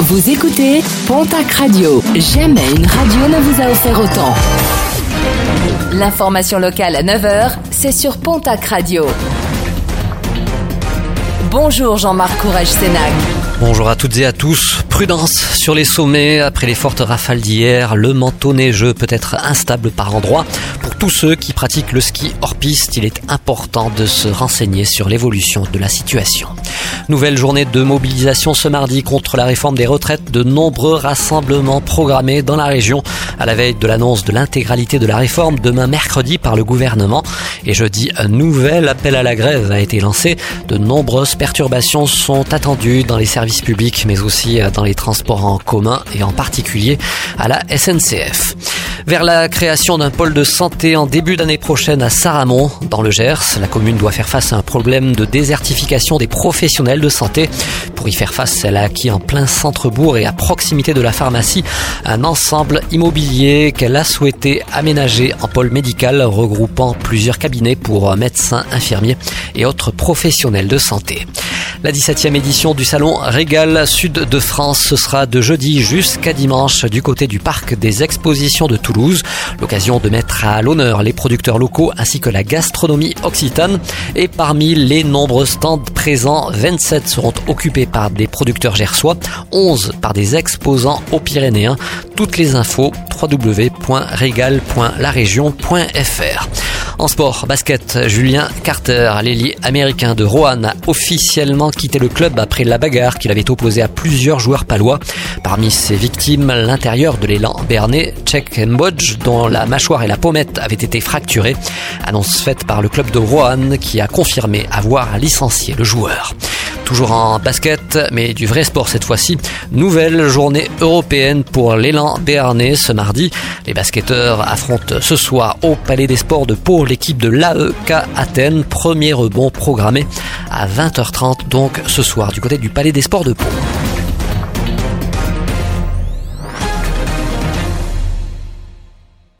Vous écoutez Pontac Radio. Jamais une radio ne vous a offert autant. L'information locale à 9h, c'est sur Pontac Radio. Bonjour Jean-Marc Courage Sénac. Bonjour à toutes et à tous. Prudence sur les sommets. Après les fortes rafales d'hier, le manteau neigeux peut être instable par endroits. Pour tous ceux qui pratiquent le ski hors piste, il est important de se renseigner sur l'évolution de la situation. Nouvelle journée de mobilisation ce mardi contre la réforme des retraites. De nombreux rassemblements programmés dans la région à la veille de l'annonce de l'intégralité de la réforme demain mercredi par le gouvernement. Et jeudi, un nouvel appel à la grève a été lancé. De nombreuses perturbations sont attendues dans les services publics mais aussi dans les transports en commun et en particulier à la SNCF vers la création d'un pôle de santé en début d'année prochaine à Saramon, dans le Gers. La commune doit faire face à un problème de désertification des professionnels de santé. Pour y faire face, elle a acquis en plein centre-bourg et à proximité de la pharmacie un ensemble immobilier qu'elle a souhaité aménager en pôle médical regroupant plusieurs cabinets pour médecins, infirmiers et autres professionnels de santé. La 17e édition du salon Régal Sud de France, ce sera de jeudi jusqu'à dimanche du côté du parc des expositions de Toulouse. L'occasion de mettre à l'honneur les producteurs locaux ainsi que la gastronomie occitane. Et parmi les nombreux stands présents, 27 seront occupés par des producteurs gersois, 11 par des exposants aux Pyrénéens. Toutes les infos www.régal.larégion.fr. En sport, basket, Julien Carter, l'ailier américain de Roanne, a officiellement quitté le club après la bagarre qu'il avait opposée à plusieurs joueurs palois. Parmi ses victimes, l'intérieur de l'élan Bernet, Czech Mbodge, dont la mâchoire et la pommette avaient été fracturées. Annonce faite par le club de Roanne qui a confirmé avoir licencié le joueur. Toujours en basket, mais du vrai sport cette fois-ci. Nouvelle journée européenne pour l'élan béarnais ce mardi. Les basketteurs affrontent ce soir au Palais des Sports de Pau l'équipe de l'AEK Athènes. Premier rebond programmé à 20h30 donc ce soir du côté du Palais des Sports de Pau.